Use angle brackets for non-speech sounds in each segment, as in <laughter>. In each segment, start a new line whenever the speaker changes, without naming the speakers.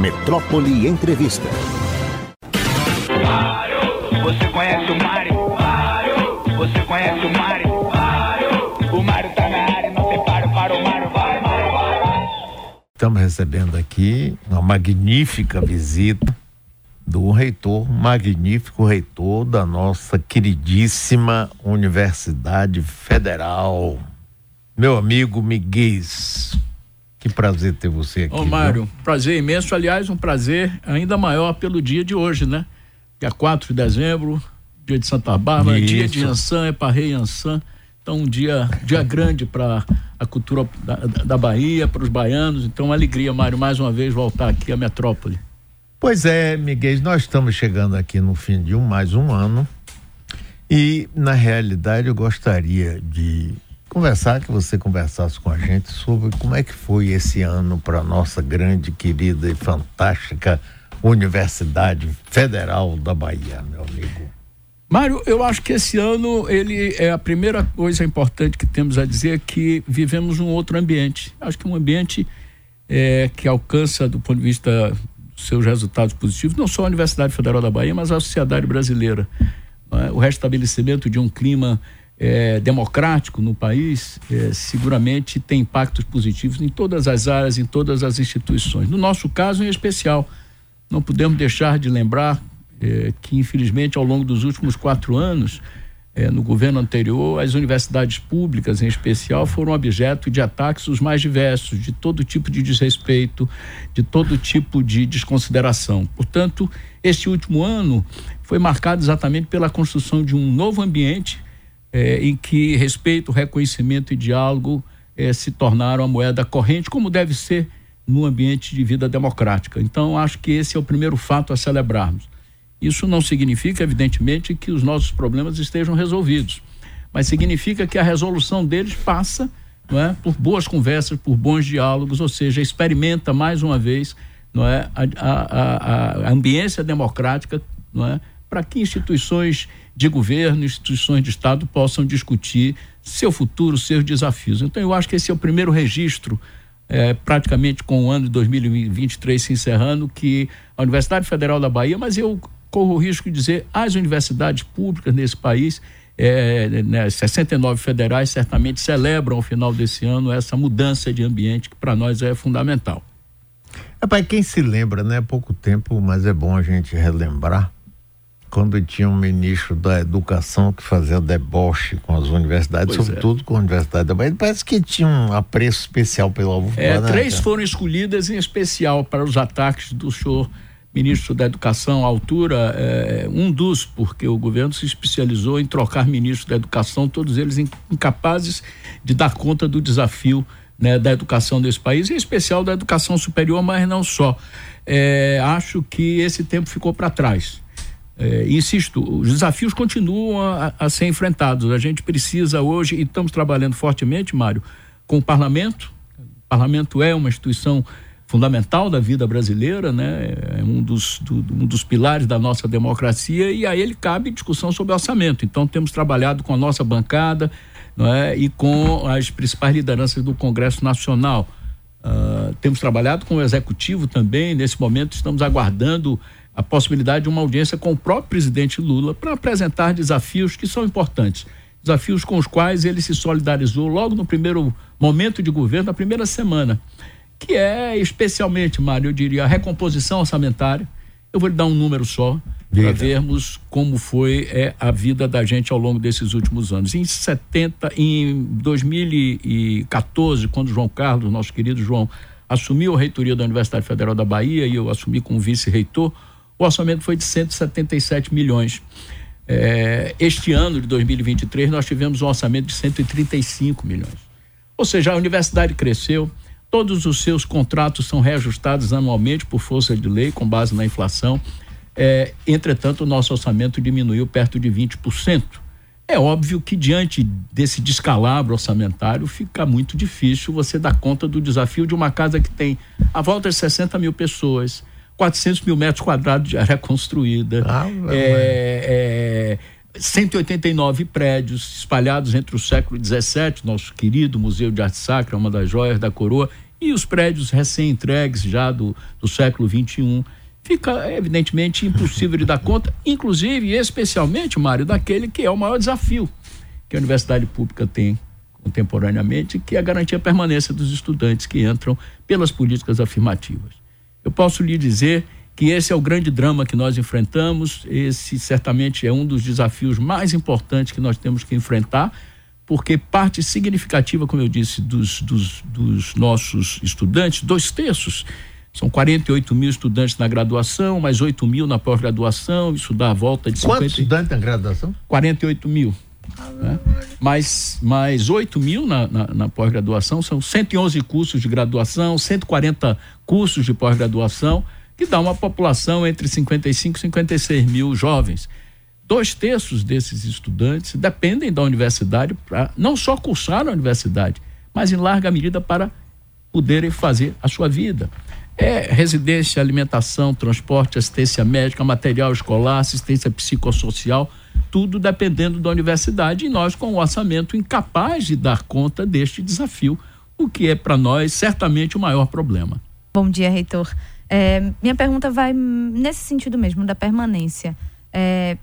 Metrópole Entrevista.
Você conhece o Mário? Você conhece o Mário? O Mário tá na área, não tem paro para o Mário. Vai, Mário, vai.
Estamos recebendo aqui uma magnífica visita do reitor, magnífico reitor da nossa queridíssima Universidade Federal, meu amigo Miguel. Que prazer ter você aqui.
Ô, Mário, viu? prazer imenso. Aliás, um prazer ainda maior pelo dia de hoje, né? Dia 4 de dezembro, dia de Santa Bárbara, Isso. dia de Ançã, é para Rei Ançã. Então, um dia, dia grande para a cultura da, da Bahia, para os baianos. Então, uma alegria, Mário, mais uma vez voltar aqui à metrópole.
Pois é, Miguel, nós estamos chegando aqui no fim de um mais um ano. E, na realidade, eu gostaria de conversar, que você conversasse com a gente sobre como é que foi esse ano para nossa grande, querida e fantástica Universidade Federal da Bahia, meu amigo.
Mário, eu acho que esse ano ele é a primeira coisa importante que temos a dizer é que vivemos um outro ambiente. Acho que um ambiente é, que alcança do ponto de vista dos seus resultados positivos não só a Universidade Federal da Bahia, mas a sociedade brasileira. É? O restabelecimento de um clima é, democrático no país, é, seguramente tem impactos positivos em todas as áreas, em todas as instituições. No nosso caso, em especial, não podemos deixar de lembrar é, que, infelizmente, ao longo dos últimos quatro anos, é, no governo anterior, as universidades públicas, em especial, foram objeto de ataques os mais diversos, de todo tipo de desrespeito, de todo tipo de desconsideração. Portanto, este último ano foi marcado exatamente pela construção de um novo ambiente é, em que respeito, reconhecimento e diálogo é, se tornaram a moeda corrente, como deve ser no ambiente de vida democrática. Então, acho que esse é o primeiro fato a celebrarmos. Isso não significa, evidentemente, que os nossos problemas estejam resolvidos, mas significa que a resolução deles passa é, por boas conversas, por bons diálogos, ou seja, experimenta mais uma vez não é, a, a, a, a ambiência democrática não é, para que instituições de governo, instituições de Estado possam discutir seu futuro, seus desafios. Então, eu acho que esse é o primeiro registro, é, praticamente com o ano de 2023 se encerrando, que a Universidade Federal da Bahia, mas eu corro o risco de dizer as universidades públicas nesse país, é, né, 69 federais, certamente celebram ao final desse ano essa mudança de ambiente que para nós é fundamental.
É para quem se lembra, né? Pouco tempo, mas é bom a gente relembrar quando tinha um ministro da educação que fazia deboche com as universidades, pois sobretudo é. com a Universidade da Bahia, parece que tinha um apreço especial pela UFBA.
É, né, três foram escolhidas em especial para os ataques do senhor ministro da Educação à altura, é, um dos, porque o governo se especializou em trocar ministros da Educação, todos eles incapazes de dar conta do desafio né, da educação desse país, em especial da educação superior, mas não só. É, acho que esse tempo ficou para trás. É, insisto, os desafios continuam a, a, ser enfrentados. A gente precisa hoje, e estamos trabalhando fortemente, Mário, com o parlamento. O parlamento é uma instituição fundamental da vida brasileira, né? É um dos, do, um dos pilares da nossa democracia e a ele cabe discussão sobre orçamento. Então temos trabalhado com a nossa bancada não é? e com as principais lideranças do Congresso Nacional. Uh, temos trabalhado com o Executivo também. Nesse momento estamos aguardando a possibilidade de uma audiência com o próprio presidente Lula para apresentar desafios que são importantes. Desafios com os quais ele se solidarizou logo no primeiro momento de governo, na primeira semana, que é especialmente, Mário, eu diria, a recomposição orçamentária. Eu vou lhe dar um número só para vermos como foi é, a vida da gente ao longo desses últimos anos. Em 70, em 2014, quando João Carlos, nosso querido João, assumiu a reitoria da Universidade Federal da Bahia e eu assumi como vice-reitor, o orçamento foi de 177 milhões. É, este ano de 2023 nós tivemos um orçamento de 135 milhões. Ou seja, a universidade cresceu, todos os seus contratos são reajustados anualmente por força de lei, com base na inflação. É, entretanto, o nosso orçamento diminuiu perto de 20%. É óbvio que diante desse descalabro orçamentário fica muito difícil você dar conta do desafio de uma casa que tem a volta de 60 mil pessoas, 400 mil metros quadrados de área <laughs> construída, ah, é, é, 189 prédios espalhados entre o século XVII, nosso querido Museu de Arte Sacra, uma das joias da coroa, e os prédios recém-entregues já do, do século XXI. Fica, evidentemente, impossível de dar conta, inclusive e especialmente, Mário, daquele que é o maior desafio que a universidade pública tem contemporaneamente, que é a garantia permanência dos estudantes que entram pelas políticas afirmativas. Eu posso lhe dizer que esse é o grande drama que nós enfrentamos, esse certamente é um dos desafios mais importantes que nós temos que enfrentar, porque parte significativa, como eu disse, dos, dos, dos nossos estudantes, dois terços, são 48 mil estudantes na graduação, mais 8 mil na pós-graduação, isso dá a volta de 50...
Quantos estudantes na graduação?
48 mil. Né? Mais, mais 8 mil na, na, na pós-graduação, são 111 cursos de graduação, 140 cursos de pós-graduação, que dá uma população entre 55 e 56 mil jovens. Dois terços desses estudantes dependem da universidade para não só cursar na universidade, mas em larga medida para poderem fazer a sua vida. É residência, alimentação, transporte, assistência médica, material escolar, assistência psicossocial, tudo dependendo da universidade e nós com o orçamento incapaz de dar conta deste desafio, o que é para nós certamente o maior problema.
Bom dia, reitor. É, minha pergunta vai nesse sentido mesmo, da permanência. É,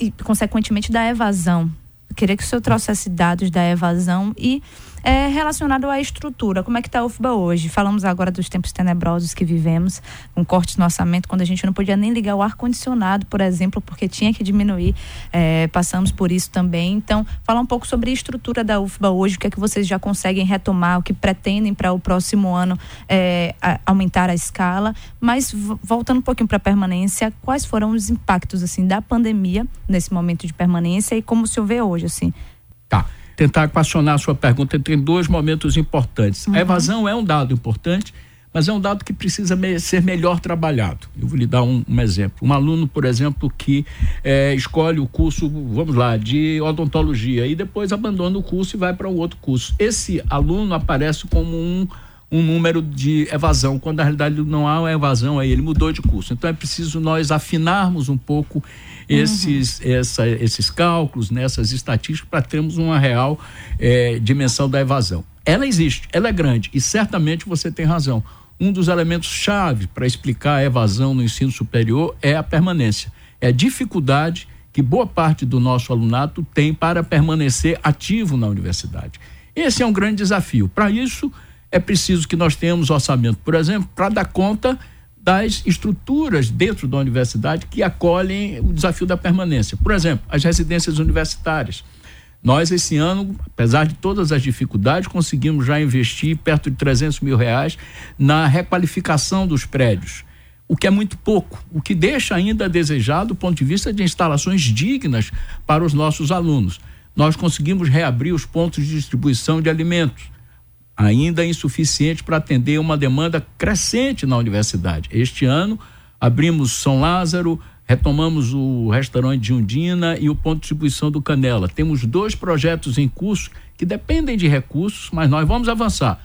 e, consequentemente, da evasão. Eu queria que o senhor trouxesse dados da evasão e é, relacionado à estrutura. Como é que está a UFBA hoje? Falamos agora dos tempos tenebrosos que vivemos, com cortes no orçamento, quando a gente não podia nem ligar o ar-condicionado, por exemplo, porque tinha que diminuir. É, passamos por isso também. Então, falar um pouco sobre a estrutura da UFBA hoje, o que é que vocês já conseguem retomar, o que pretendem para o próximo ano é, a, aumentar a escala. Mas, voltando um pouquinho para a permanência, quais foram os impactos assim da pandemia nesse momento de permanência e como senhor vê hoje? assim?
Tá tentar equacionar a sua pergunta entre dois momentos importantes. Uhum. A evasão é um dado importante, mas é um dado que precisa me ser melhor trabalhado. Eu vou lhe dar um, um exemplo. Um aluno, por exemplo, que é, escolhe o curso, vamos lá, de odontologia e depois abandona o curso e vai para um outro curso. Esse aluno aparece como um um número de evasão, quando na realidade não há uma evasão aí, ele mudou de curso. Então é preciso nós afinarmos um pouco esses, uhum. essa, esses cálculos, nessas né, estatísticas, para termos uma real é, dimensão da evasão. Ela existe, ela é grande e certamente você tem razão. Um dos elementos chave para explicar a evasão no ensino superior é a permanência. É a dificuldade que boa parte do nosso alunato tem para permanecer ativo na universidade. Esse é um grande desafio. Para isso, é preciso que nós tenhamos orçamento, por exemplo, para dar conta das estruturas dentro da universidade que acolhem o desafio da permanência. Por exemplo, as residências universitárias. Nós, esse ano, apesar de todas as dificuldades, conseguimos já investir perto de 300 mil reais na requalificação dos prédios, o que é muito pouco, o que deixa ainda a desejar do ponto de vista de instalações dignas para os nossos alunos. Nós conseguimos reabrir os pontos de distribuição de alimentos ainda insuficiente para atender uma demanda crescente na universidade. Este ano, abrimos São Lázaro, retomamos o restaurante de Undina e o ponto de distribuição do Canela. Temos dois projetos em curso que dependem de recursos, mas nós vamos avançar.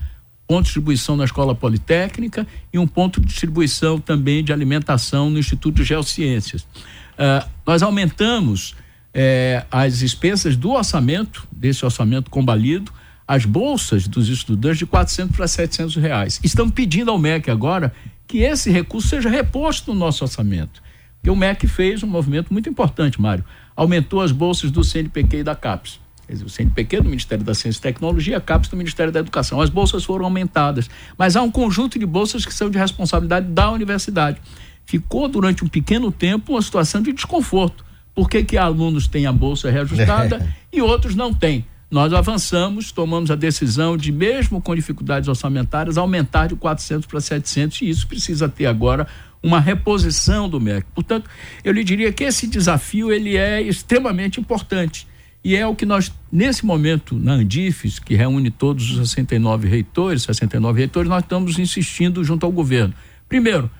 Ponto de distribuição na Escola Politécnica e um ponto de distribuição também de alimentação no Instituto de Geociências. Uh, nós aumentamos eh, as despesas do orçamento, desse orçamento combalido, as bolsas dos estudantes de 400 para 700 reais. Estamos pedindo ao MEC agora que esse recurso seja reposto no nosso orçamento. Porque o MEC fez um movimento muito importante, Mário. Aumentou as bolsas do CNPq e da CAPES. Quer dizer, o CNPq do Ministério da Ciência e Tecnologia, a CAPES do Ministério da Educação. As bolsas foram aumentadas, mas há um conjunto de bolsas que são de responsabilidade da universidade. Ficou durante um pequeno tempo uma situação de desconforto. Por que, que alunos têm a bolsa reajustada <laughs> e outros não têm? Nós avançamos, tomamos a decisão de, mesmo com dificuldades orçamentárias, aumentar de 400 para 700 e isso precisa ter agora uma reposição do MEC. Portanto, eu lhe diria que esse desafio ele é extremamente importante e é o que nós, nesse momento, na Andifes, que reúne todos os 69 reitores, 69 reitores, nós estamos insistindo junto ao governo. Primeiro,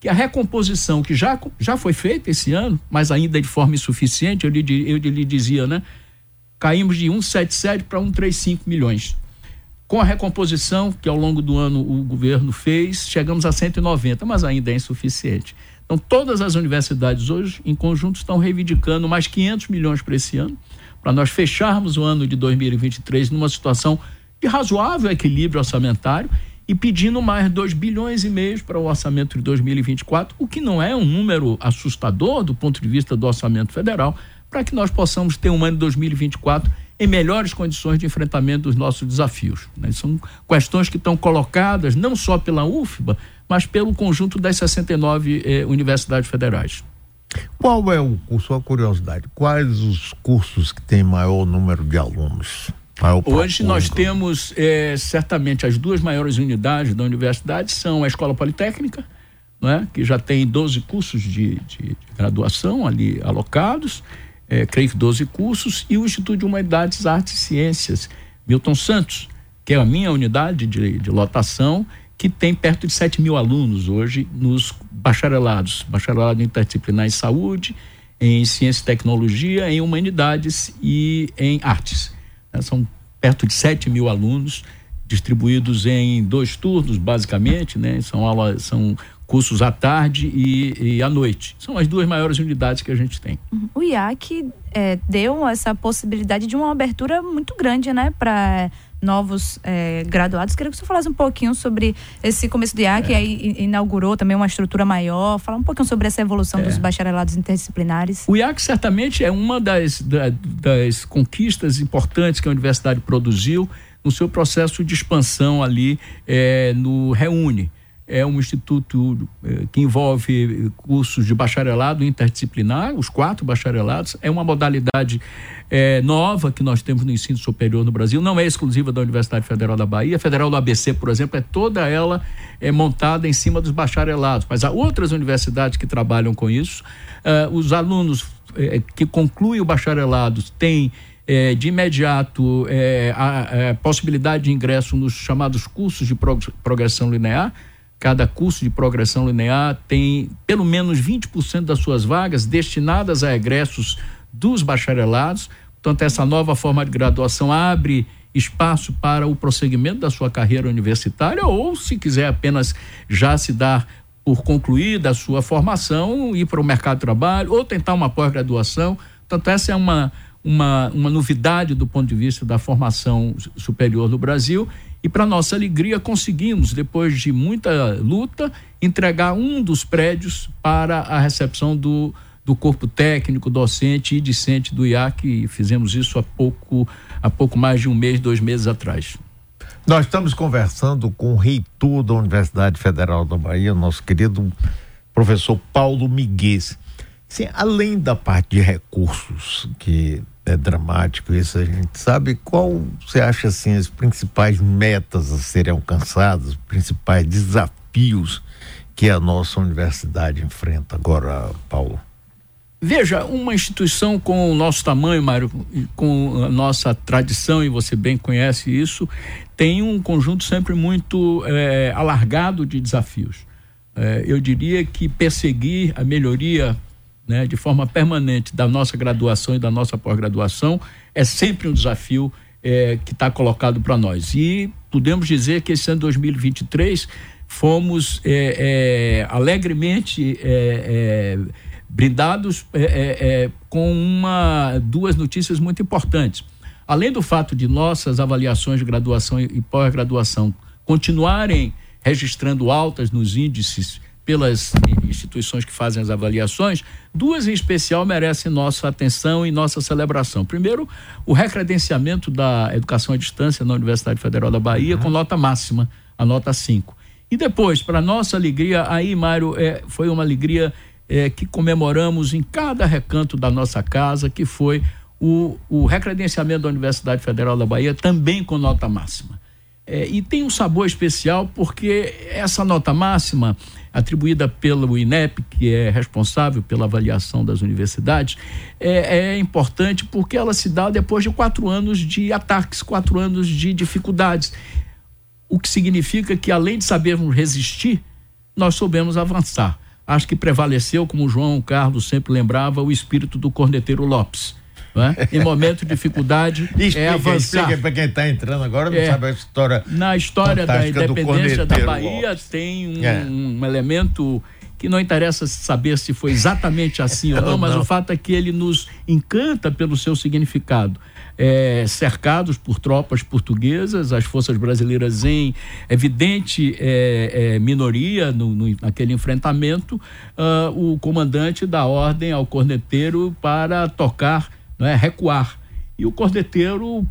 que a recomposição que já, já foi feita esse ano, mas ainda de forma insuficiente, eu lhe, eu lhe dizia, né? Caímos de 177 para 135 milhões. Com a recomposição que ao longo do ano o governo fez, chegamos a 190, mas ainda é insuficiente. Então, todas as universidades hoje, em conjunto, estão reivindicando mais 500 milhões para esse ano, para nós fecharmos o ano de 2023 numa situação de razoável equilíbrio orçamentário e pedindo mais 2 bilhões e meio para o orçamento de 2024, o que não é um número assustador do ponto de vista do orçamento federal, para que nós possamos ter um ano de 2024 em melhores condições de enfrentamento dos nossos desafios. Né? São questões que estão colocadas não só pela UFBA, mas pelo conjunto das 69 eh, universidades federais.
Qual é o curso, a curiosidade, quais os cursos que têm maior número de alunos?
Hoje nós temos eh, certamente as duas maiores unidades da universidade são a Escola Politécnica, né, que já tem 12 cursos de, de, de graduação ali alocados, é, creio que 12 cursos, e o Instituto de Humanidades, Artes e Ciências, Milton Santos, que é a minha unidade de, de lotação, que tem perto de 7 mil alunos hoje nos bacharelados, bacharelado interdisciplinar em saúde, em ciência e tecnologia, em humanidades e em artes. Né? São perto de 7 mil alunos distribuídos em dois turnos, basicamente, né? São aulas, são cursos à tarde e, e, à noite. São as duas maiores unidades que a gente tem.
Uhum. O IAC é, deu essa possibilidade de uma abertura muito grande, né, para novos é, graduados. Queria que você falasse um pouquinho sobre esse começo do IAC, é. aí inaugurou também uma estrutura maior. Falar um pouquinho sobre essa evolução é. dos bacharelados interdisciplinares.
O IAC certamente é uma das, da, das conquistas importantes que a universidade produziu no seu processo de expansão ali é, no Reúne é um instituto eh, que envolve cursos de bacharelado interdisciplinar, os quatro bacharelados. É uma modalidade eh, nova que nós temos no ensino superior no Brasil, não é exclusiva da Universidade Federal da Bahia. A Federal do ABC, por exemplo, é toda ela é montada em cima dos bacharelados, mas há outras universidades que trabalham com isso. Uh, os alunos eh, que concluem o bacharelado têm é, de imediato é, a, a, possibilidade de ingresso nos chamados cursos de progressão linear, Cada curso de progressão linear tem pelo menos 20% das suas vagas destinadas a egressos dos bacharelados. Portanto, essa nova forma de graduação abre espaço para o prosseguimento da sua carreira universitária ou, se quiser apenas já se dar por concluída a sua formação, ir para o mercado de trabalho ou tentar uma pós-graduação. Portanto, essa é uma, uma, uma novidade do ponto de vista da formação superior no Brasil e, para nossa alegria, conseguimos, depois de muita luta, entregar um dos prédios para a recepção do, do corpo técnico, docente e discente do IAC. E fizemos isso há pouco, há pouco mais de um mês, dois meses atrás.
Nós estamos conversando com o reitor da Universidade Federal da Bahia, nosso querido professor Paulo Miguel. Sim, além da parte de recursos que é dramático, isso a gente sabe. Qual você acha assim as principais metas a serem alcançadas, os principais desafios que a nossa universidade enfrenta agora, Paulo?
Veja, uma instituição com o nosso tamanho, Mário, com a nossa tradição, e você bem conhece isso, tem um conjunto sempre muito é, alargado de desafios. É, eu diria que perseguir a melhoria né, de forma permanente da nossa graduação e da nossa pós-graduação é sempre um desafio é, que está colocado para nós. E podemos dizer que esse ano 2023 fomos é, é, alegremente é, é, brindados é, com uma, duas notícias muito importantes. Além do fato de nossas avaliações de graduação e pós-graduação continuarem registrando altas nos índices pelas instituições que fazem as avaliações, duas em especial merecem nossa atenção e nossa celebração. Primeiro, o recredenciamento da educação à distância na Universidade Federal da Bahia uhum. com nota máxima, a nota 5. E depois, para nossa alegria, aí, Mário, é, foi uma alegria é, que comemoramos em cada recanto da nossa casa, que foi o, o recredenciamento da Universidade Federal da Bahia, também com nota máxima. É, e tem um sabor especial porque essa nota máxima atribuída pelo INEP, que é responsável pela avaliação das universidades, é, é, importante porque ela se dá depois de quatro anos de ataques, quatro anos de dificuldades. O que significa que, além de sabermos resistir, nós soubemos avançar. Acho que prevaleceu, como o João Carlos sempre lembrava, o espírito do corneteiro Lopes é? Em momento de dificuldade explica, é avançar. Explica
para quem está entrando agora, não é, sabe a história.
Na história da independência da Bahia tem um, é. um elemento que não interessa saber se foi exatamente assim ou <laughs> não, mas o fato é que ele nos encanta pelo seu significado. É, cercados por tropas portuguesas, as forças brasileiras em evidente é, é, minoria no, no, naquele enfrentamento, uh, o comandante dá ordem ao corneteiro para tocar, não é, recuar. E o corneteiro uh,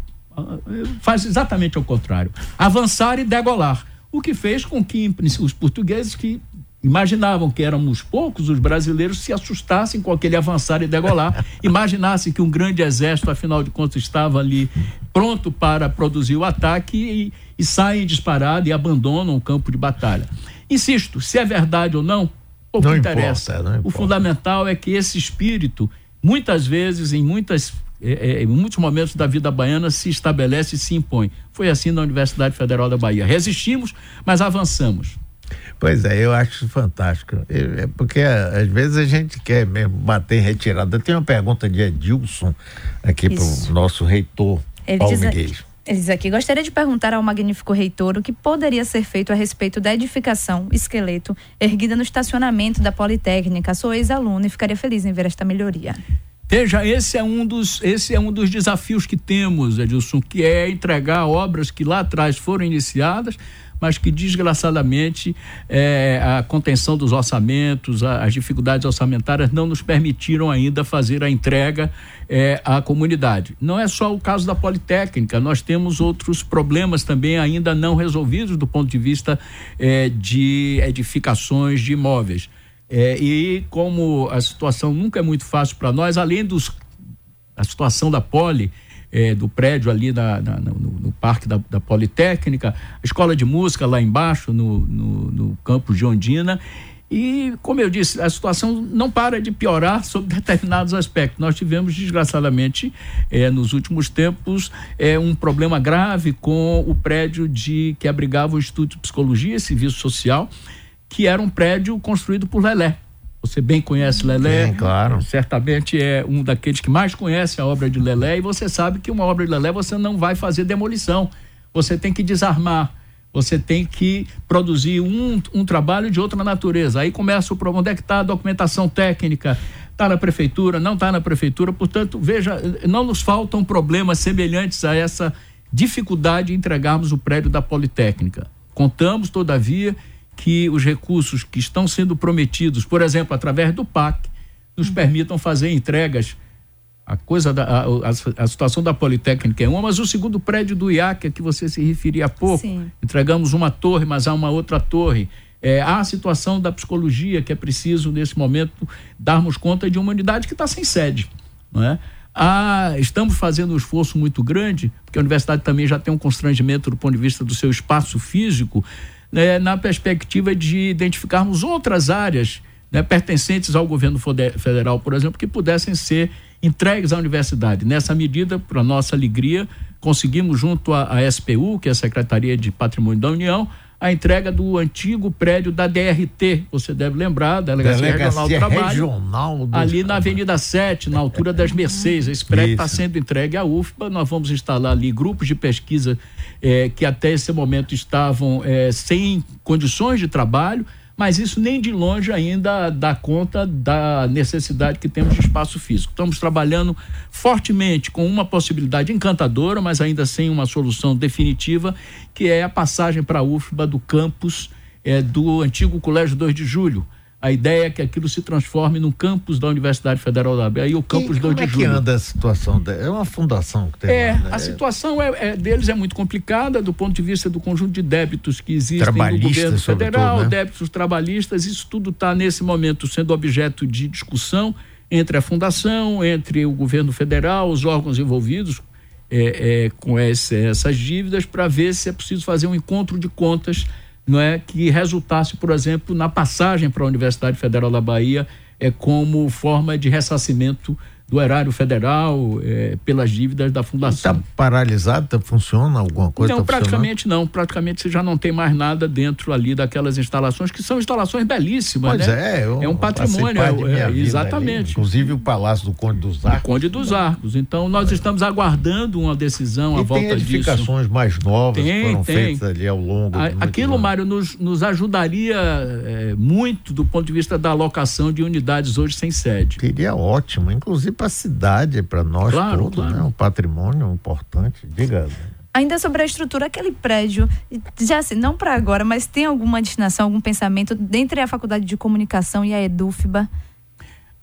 faz exatamente o contrário, avançar e degolar. O que fez com que os portugueses que imaginavam que éramos poucos, os brasileiros se assustassem com aquele avançar e degolar, <laughs> imaginassem que um grande exército, afinal de contas, estava ali pronto para produzir o ataque e, e saem disparados e abandonam o campo de batalha. Insisto, se é verdade ou não, pouco não interessa. Importa, o fundamental é que esse espírito, muitas vezes, em muitas é, é, em muitos momentos da vida baiana se estabelece e se impõe. Foi assim na Universidade Federal da Bahia. Resistimos, mas avançamos.
Pois é, eu acho fantástico. É porque às vezes a gente quer mesmo bater em retirada. Tem uma pergunta de Edilson aqui para o nosso reitor, Ele Paulo diz, Miguel.
Ele diz aqui: gostaria de perguntar ao magnífico reitor o que poderia ser feito a respeito da edificação esqueleto erguida no estacionamento da Politécnica. Sou ex-aluno e ficaria feliz em ver esta melhoria.
Veja, esse é um dos, esse é um dos desafios que temos, Edilson, que é entregar obras que lá atrás foram iniciadas, mas que desgraçadamente é, a contenção dos orçamentos, a, as dificuldades orçamentárias não nos permitiram ainda fazer a entrega é, à comunidade. Não é só o caso da Politécnica, nós temos outros problemas também ainda não resolvidos do ponto de vista é, de edificações de imóveis. É, e como a situação nunca é muito fácil para nós, além dos a situação da Poli, é, do prédio ali no, no, parque da, da, Politécnica, a escola de música lá embaixo, no, no, no campus de Ondina. E, como eu disse, a situação não para de piorar <laughs> sobre determinados aspectos. Nós tivemos, desgraçadamente, é, nos últimos tempos, é, um problema grave com o prédio de que abrigava o Instituto de Psicologia e Serviço Social, que era um prédio construído por Lelé. Você bem conhece Lelé.
Sim, claro.
Certamente é um daqueles que mais conhece a obra de Lelé e você sabe que uma obra de Lelé você não vai fazer demolição. Você tem que desarmar. Você tem que produzir um, um trabalho de outra natureza. Aí começa o problema. Onde é que está a documentação técnica? Está na prefeitura? Não está na prefeitura. Portanto, veja, não nos faltam problemas semelhantes a essa dificuldade de entregarmos o prédio da Politécnica. Contamos, todavia, que os recursos que estão sendo prometidos, por exemplo, através do PAC, nos uhum. permitam fazer entregas. A coisa da a, a, a, situação da Politécnica é uma, mas o segundo prédio do IAC, a que você se referia há pouco, Sim. entregamos uma torre, mas há uma outra torre. É, há a situação da psicologia, que é preciso, nesse momento, darmos conta de uma unidade que está sem sede. Não é? Ah, estamos fazendo um esforço muito grande, porque a universidade também já tem um constrangimento do ponto de vista do seu espaço físico, né, na perspectiva de identificarmos outras áreas né, pertencentes ao governo federal, por exemplo, que pudessem ser entregues à universidade. Nessa medida, para nossa alegria, conseguimos junto à, à SPU, que é a Secretaria de Patrimônio da União, a entrega do antigo prédio da DRT, você deve lembrar, Delegacia, Delegacia Regional do Trabalho, Regional do ali na Avenida 7, na altura das <laughs> Mercedes. Esse prédio está sendo entregue à UFBA, nós vamos instalar ali grupos de pesquisa eh, que até esse momento estavam eh, sem condições de trabalho, mas isso nem de longe ainda dá conta da necessidade que temos de espaço físico. Estamos trabalhando fortemente com uma possibilidade encantadora, mas ainda sem uma solução definitiva, que é a passagem para a UFBA do campus é, do antigo Colégio 2 de Julho a ideia é que aquilo se transforme num campus da Universidade Federal da Bahia, o campus 2 de
julho. Como é que anda a situação? É uma fundação que tem
É,
lá, né?
a situação é, é, deles é muito complicada do ponto de vista do conjunto de débitos que existem no governo federal, né? débitos trabalhistas, isso tudo está nesse momento sendo objeto de discussão entre a fundação, entre o governo federal, os órgãos envolvidos é, é, com essas dívidas, para ver se é preciso fazer um encontro de contas não é que resultasse, por exemplo, na passagem para a Universidade Federal da Bahia é como forma de ressarcimento do erário federal, é, pelas dívidas da fundação.
Está paralisado? Tá, funciona alguma coisa?
Não,
tá
praticamente não. Praticamente você já não tem mais nada dentro ali daquelas instalações, que são instalações belíssimas,
pois
né?
é. Eu,
é um patrimônio, é, exatamente. Ali,
inclusive o Palácio do Conde dos Arcos.
Conde dos Arcos. Então nós é. estamos aguardando uma decisão
e
à volta
disso. tem edificações mais novas
tem,
que foram
tem.
feitas ali ao longo
a, Aquilo, Mário, nos, nos ajudaria é, muito do ponto de vista da alocação de unidades hoje sem sede.
Seria ótimo, inclusive para a cidade, para nós claro, todos, claro. né? Um patrimônio importante. Diga.
Ainda sobre a estrutura, aquele prédio, já assim, não para agora, mas tem alguma destinação, algum pensamento entre a Faculdade de Comunicação e a Edufba?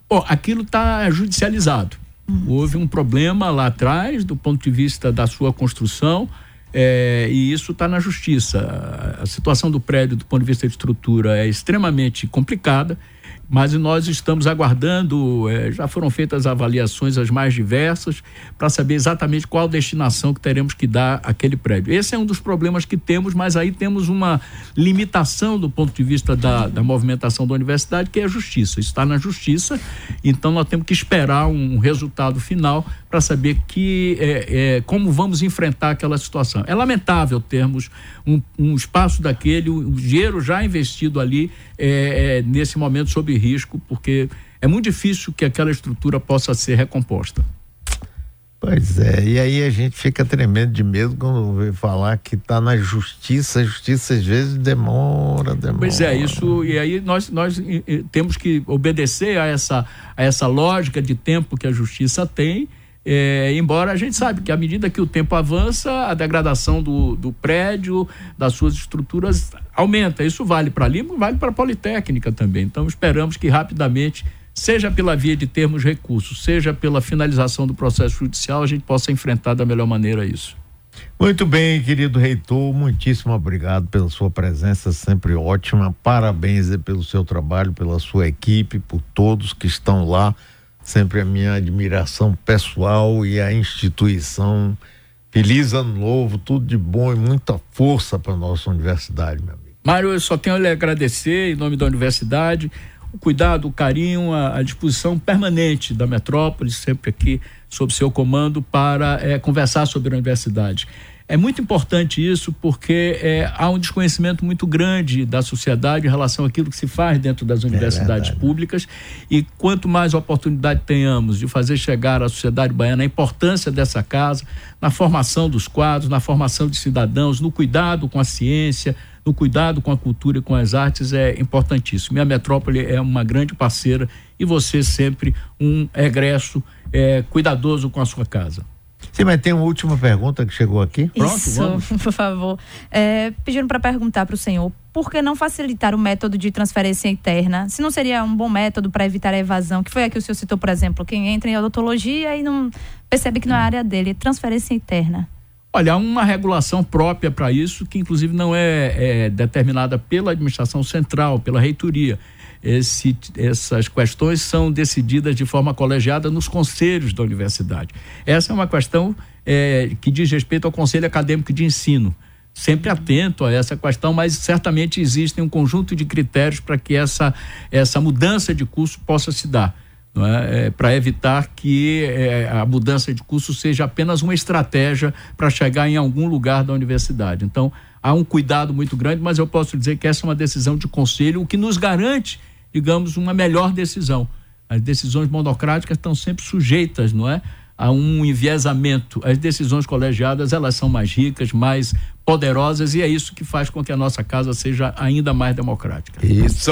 Oh, aquilo está judicializado. Uhum. Houve um problema lá atrás, do ponto de vista da sua construção, é, e isso está na justiça. A situação do prédio, do ponto de vista de estrutura, é extremamente complicada mas nós estamos aguardando, é, já foram feitas avaliações as mais diversas, para saber exatamente qual destinação que teremos que dar àquele prédio. Esse é um dos problemas que temos, mas aí temos uma limitação do ponto de vista da, da movimentação da universidade, que é a justiça. Está na justiça, então nós temos que esperar um resultado final para saber que, é, é, como vamos enfrentar aquela situação. É lamentável termos um, um espaço daquele, o, dinheiro já investido ali, nesse momento sob risco, porque é muito difícil que aquela estrutura possa ser recomposta.
Pois é, e aí a gente fica tremendo de medo quando vê falar que está na justiça, a justiça às vezes demora, demora.
Pois é, isso, e aí nós, nós temos que obedecer a essa, a essa lógica de tempo que a justiça tem é, embora a gente sabe que à medida que o tempo avança, a degradação do, do prédio, das suas estruturas aumenta. Isso vale para Lima, vale para a Politécnica também. Então esperamos que rapidamente, seja pela via de termos recursos, seja pela finalização do processo judicial, a gente possa enfrentar da melhor maneira isso.
Muito bem, querido reitor, muitíssimo obrigado pela sua presença, sempre ótima. Parabéns pelo seu trabalho, pela sua equipe, por todos que estão lá sempre a minha admiração pessoal e a instituição. Feliz ano novo, tudo de bom e muita força para nossa universidade, meu amigo.
Mário, eu só tenho a lhe agradecer em nome da universidade o cuidado, o carinho, a, a disposição permanente da metrópole, sempre aqui sob seu comando, para é, conversar sobre a universidade. É muito importante isso porque é, há um desconhecimento muito grande da sociedade em relação àquilo que se faz dentro das é universidades é públicas e quanto mais oportunidade tenhamos de fazer chegar à sociedade baiana a importância dessa casa, na formação dos quadros, na formação de cidadãos, no cuidado com a ciência, no cuidado com a cultura e com as artes é importantíssimo. Minha metrópole é uma grande parceira e você sempre um egresso é, cuidadoso com a sua casa.
Sim, mas tem uma última pergunta que chegou aqui.
Pronto, Isso, vamos. <laughs> por favor. É, pedindo para perguntar para o senhor, por que não facilitar o método de transferência interna? Se não seria um bom método para evitar a evasão, que foi a que o senhor citou, por exemplo, quem entra em odontologia e não percebe que não é a área dele, transferência interna.
Olha, há uma regulação própria para isso, que inclusive não é, é determinada pela administração central, pela reitoria esse, essas questões são decididas de forma colegiada nos conselhos da universidade. Essa é uma questão é, que diz respeito ao Conselho Acadêmico de Ensino. Sempre atento a essa questão, mas certamente existem um conjunto de critérios para que essa, essa mudança de curso possa se dar. É? É, para evitar que é, a mudança de curso seja apenas uma estratégia para chegar em algum lugar da universidade. Então, há um cuidado muito grande, mas eu posso dizer que essa é uma decisão de conselho, o que nos garante digamos, uma melhor decisão. As decisões monocráticas estão sempre sujeitas, não é? A um enviesamento. As decisões colegiadas, elas são mais ricas, mais poderosas, e é isso que faz com que a nossa casa seja ainda mais democrática.
Isso.